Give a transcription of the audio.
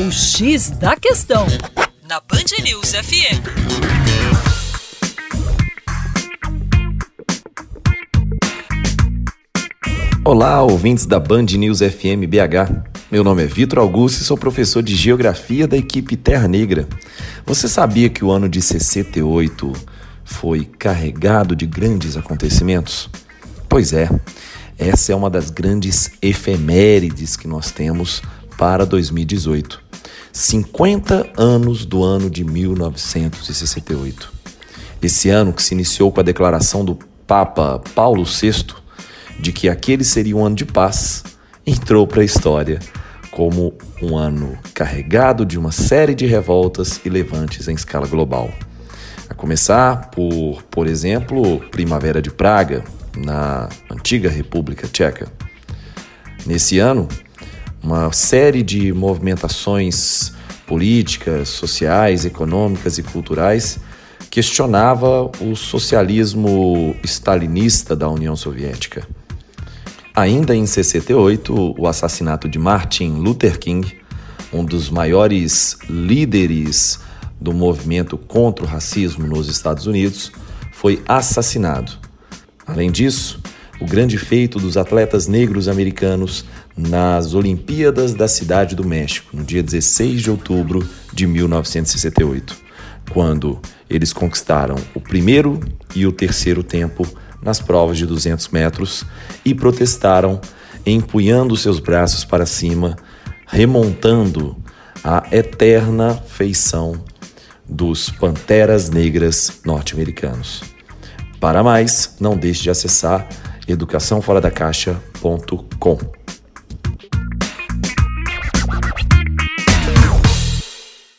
O X da Questão, na Band News FM. Olá, ouvintes da Band News FM BH. Meu nome é Vitor Augusto e sou professor de Geografia da equipe Terra Negra. Você sabia que o ano de 68 foi carregado de grandes acontecimentos? Pois é, essa é uma das grandes efemérides que nós temos para 2018. 50 anos do ano de 1968. Esse ano que se iniciou com a declaração do Papa Paulo VI de que aquele seria um ano de paz, entrou para a história como um ano carregado de uma série de revoltas e levantes em escala global. A começar por, por exemplo, Primavera de Praga, na antiga República Tcheca. Nesse ano, uma série de movimentações políticas, sociais, econômicas e culturais questionava o socialismo stalinista da União Soviética. Ainda em 68, o assassinato de Martin Luther King, um dos maiores líderes do movimento contra o racismo nos Estados Unidos, foi assassinado. Além disso, o grande feito dos atletas negros americanos nas Olimpíadas da Cidade do México, no dia 16 de outubro de 1968, quando eles conquistaram o primeiro e o terceiro tempo nas provas de 200 metros e protestaram empunhando seus braços para cima, remontando a eterna feição dos Panteras Negras norte-americanos. Para mais, não deixe de acessar educaçãoforadacaixa.com.